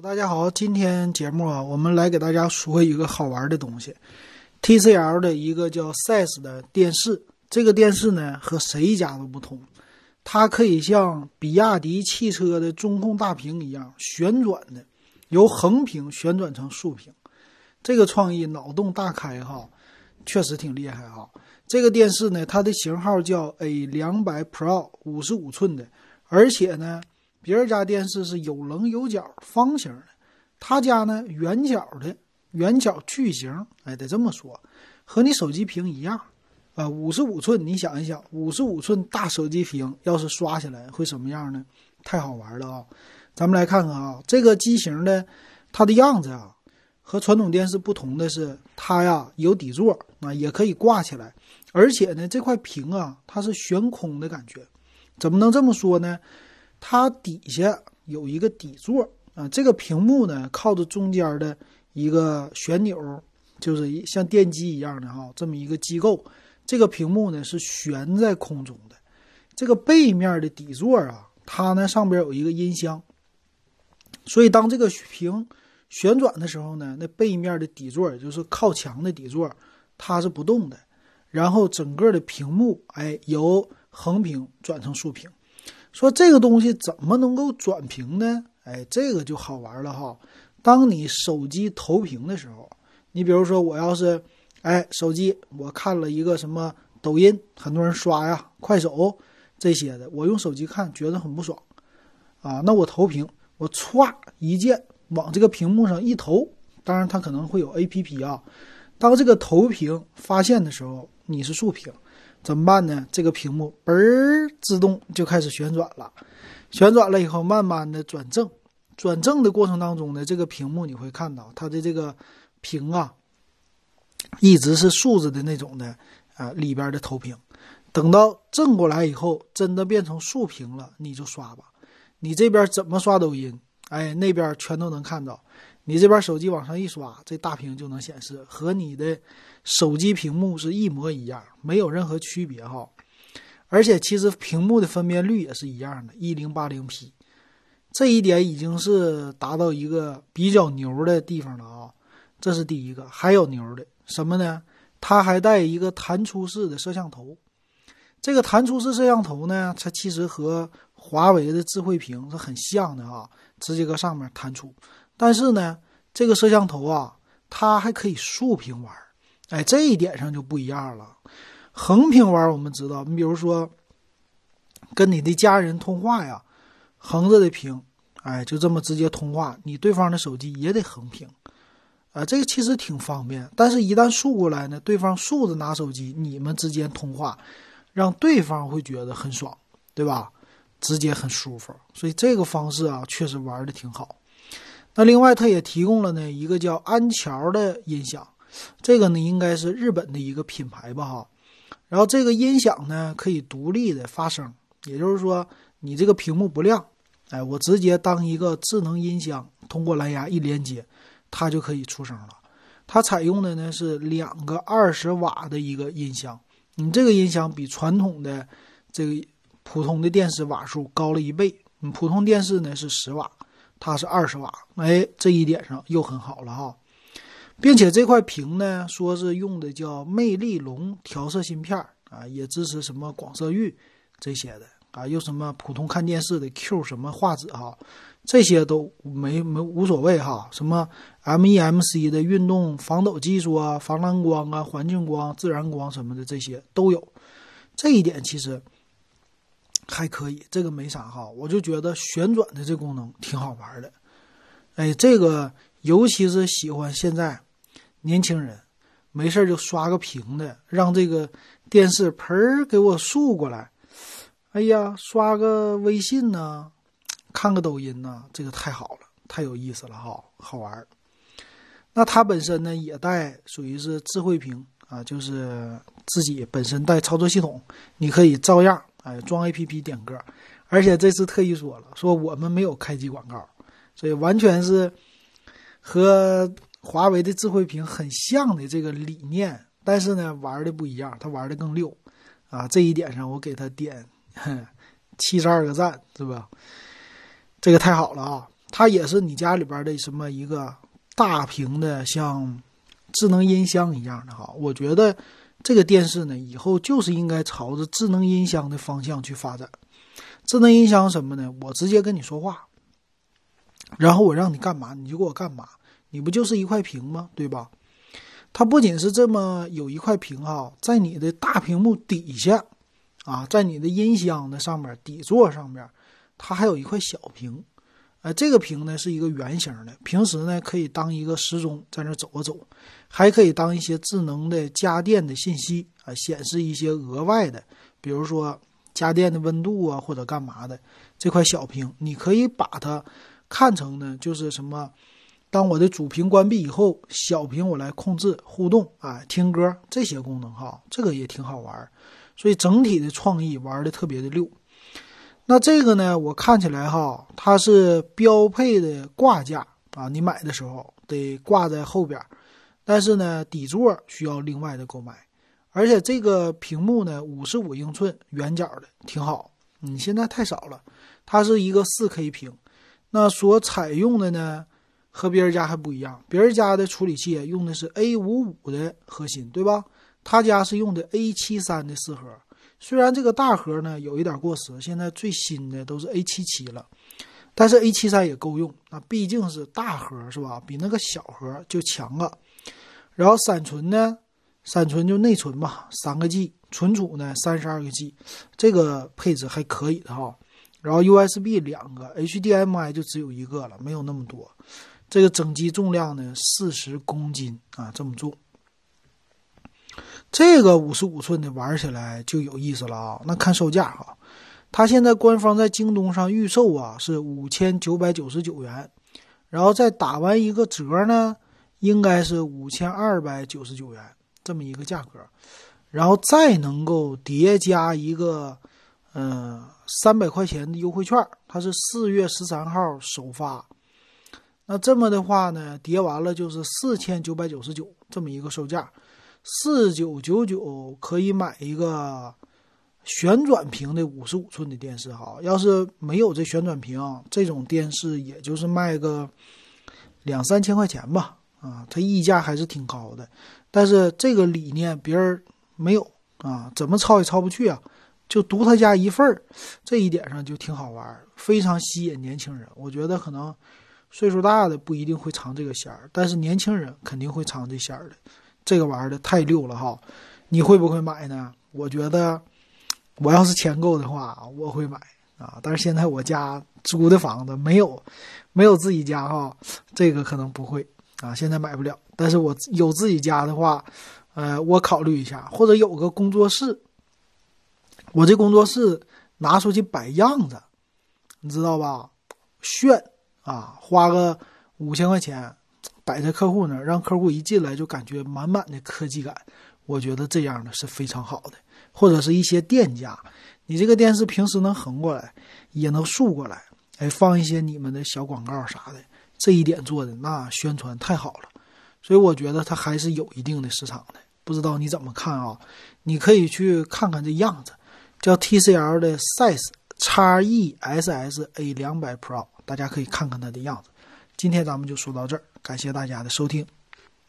大家好，今天节目啊，我们来给大家说一个好玩的东西，TCL 的一个叫 Size 的电视。这个电视呢和谁家都不同，它可以像比亚迪汽车的中控大屏一样旋转的，由横屏旋转成竖屏。这个创意脑洞大开哈，确实挺厉害哈。这个电视呢，它的型号叫 A 两百 Pro，五十五寸的，而且呢。别人家电视是有棱有角、方形的，他家呢圆角的，圆角矩形。哎，得这么说，和你手机屏一样啊。五十五寸，你想一想，五十五寸大手机屏要是刷起来会什么样呢？太好玩了啊！咱们来看看啊，这个机型的它的样子啊，和传统电视不同的是，它呀有底座啊，也可以挂起来，而且呢这块屏啊它是悬空的感觉。怎么能这么说呢？它底下有一个底座啊，这个屏幕呢靠着中间的一个旋钮，就是像电机一样的哈，这么一个机构。这个屏幕呢是悬在空中的。这个背面的底座啊，它呢上边有一个音箱，所以当这个屏旋转的时候呢，那背面的底座也就是靠墙的底座，它是不动的。然后整个的屏幕哎由横屏转成竖屏。说这个东西怎么能够转屏呢？哎，这个就好玩了哈。当你手机投屏的时候，你比如说我要是，哎，手机我看了一个什么抖音，很多人刷呀，快手这些的，我用手机看觉得很不爽啊。那我投屏，我歘一键往这个屏幕上一投，当然它可能会有 A P P 啊。当这个投屏发现的时候，你是竖屏。怎么办呢？这个屏幕嘣儿自动就开始旋转了，旋转了以后，慢慢的转正。转正的过程当中呢，这个屏幕你会看到它的这个屏啊，一直是竖着的那种的啊，里边的投屏。等到正过来以后，真的变成竖屏了，你就刷吧。你这边怎么刷抖音？哎，那边全都能看到。你这边手机往上一刷，这大屏就能显示，和你的手机屏幕是一模一样，没有任何区别哈。而且其实屏幕的分辨率也是一样的，一零八零 P，这一点已经是达到一个比较牛的地方了啊。这是第一个，还有牛的什么呢？它还带一个弹出式的摄像头。这个弹出式摄像头呢，它其实和华为的智慧屏是很像的啊，直接搁上面弹出。但是呢，这个摄像头啊，它还可以竖屏玩哎，这一点上就不一样了。横屏玩我们知道，你比如说跟你的家人通话呀，横着的屏，哎，就这么直接通话，你对方的手机也得横屏，啊，这个其实挺方便。但是，一旦竖过来呢，对方竖着拿手机，你们之间通话，让对方会觉得很爽，对吧？直接很舒服，所以这个方式啊，确实玩的挺好。那另外，它也提供了呢一个叫安桥的音响，这个呢应该是日本的一个品牌吧哈。然后这个音响呢可以独立的发声，也就是说你这个屏幕不亮，哎，我直接当一个智能音箱，通过蓝牙一连接，它就可以出声了。它采用的呢是两个二十瓦的一个音箱，你这个音响比传统的这个普通的电视瓦数高了一倍，你普通电视呢是十瓦。它是二十瓦，哎，这一点上又很好了哈，并且这块屏呢，说是用的叫魅力龙调色芯片啊，也支持什么广色域这些的啊，又什么普通看电视的 Q 什么画质哈，这些都没没无所谓哈，什么 MEMC 的运动防抖技术啊，防蓝光啊，环境光、自然光什么的这些都有，这一点其实。还可以，这个没啥哈，我就觉得旋转的这功能挺好玩的。哎，这个尤其是喜欢现在年轻人没事就刷个屏的，让这个电视盆儿给我竖过来。哎呀，刷个微信呢，看个抖音呢，这个太好了，太有意思了哈，好玩。那它本身呢也带属于是智慧屏啊，就是自己本身带操作系统，你可以照样。哎，装 A P P 点歌，而且这次特意说了，说我们没有开机广告，所以完全是和华为的智慧屏很像的这个理念。但是呢，玩的不一样，它玩的更溜啊！这一点上，我给他点七十二个赞，是吧？这个太好了啊！它也是你家里边的什么一个大屏的，像智能音箱一样的哈。我觉得这个电视呢，以后就是应该朝着智能音箱的方向去发展。智能音箱什么呢？我直接跟你说话，然后我让你干嘛你就给我干嘛，你不就是一块屏吗？对吧？它不仅是这么有一块屏哈，在你的大屏幕底下，啊，在你的音箱的上面底座上面，它还有一块小屏，呃，这个屏呢是一个圆形的，平时呢可以当一个时钟在那走啊走，还可以当一些智能的家电的信息啊，显示一些额外的，比如说家电的温度啊或者干嘛的，这块小屏你可以把它看成呢就是什么。当我的主屏关闭以后，小屏我来控制互动啊，听歌这些功能哈，这个也挺好玩，所以整体的创意玩的特别的溜。那这个呢，我看起来哈，它是标配的挂架啊，你买的时候得挂在后边，但是呢，底座需要另外的购买，而且这个屏幕呢，五十五英寸圆角的挺好，你现在太少了，它是一个四 K 屏，那所采用的呢？和别人家还不一样，别人家的处理器用的是 A 五五的核心，对吧？他家是用的 A 七三的四核。虽然这个大核呢有一点过时，现在最新的都是 A 七七了，但是 A 七三也够用。那毕竟是大核，是吧？比那个小核就强了。然后闪存呢，闪存就内存吧，三个 G，存储呢三十二个 G，这个配置还可以的哈。然后 USB 两个，HDMI 就只有一个了，没有那么多。这个整机重量呢，四十公斤啊，这么重。这个五十五寸的玩起来就有意思了啊！那看售价哈，它现在官方在京东上预售啊是五千九百九十九元，然后再打完一个折呢，应该是五千二百九十九元这么一个价格，然后再能够叠加一个嗯三百块钱的优惠券，它是四月十三号首发。那这么的话呢，叠完了就是四千九百九十九这么一个售价，四九九九可以买一个旋转屏的五十五寸的电视哈。要是没有这旋转屏，这种电视也就是卖个两三千块钱吧。啊，它溢价还是挺高的。但是这个理念别人没有啊，怎么抄也抄不去啊，就独他家一份儿，这一点上就挺好玩，非常吸引年轻人。我觉得可能。岁数大的不一定会尝这个鲜儿，但是年轻人肯定会尝这鲜儿的。这个玩意儿的太溜了哈！你会不会买呢？我觉得我要是钱够的话，我会买啊。但是现在我家租的房子没有，没有自己家哈，这个可能不会啊。现在买不了。但是我有自己家的话，呃，我考虑一下，或者有个工作室，我这工作室拿出去摆样子，你知道吧？炫。啊，花个五千块钱摆在客户那儿，让客户一进来就感觉满满的科技感。我觉得这样的是非常好的。或者是一些店家，你这个电视平时能横过来，也能竖过来，哎，放一些你们的小广告啥的，这一点做的那宣传太好了。所以我觉得它还是有一定的市场的。不知道你怎么看啊？你可以去看看这样子，叫 TCL 的 Size X E S S A 两百 Pro。大家可以看看它的样子。今天咱们就说到这儿，感谢大家的收听。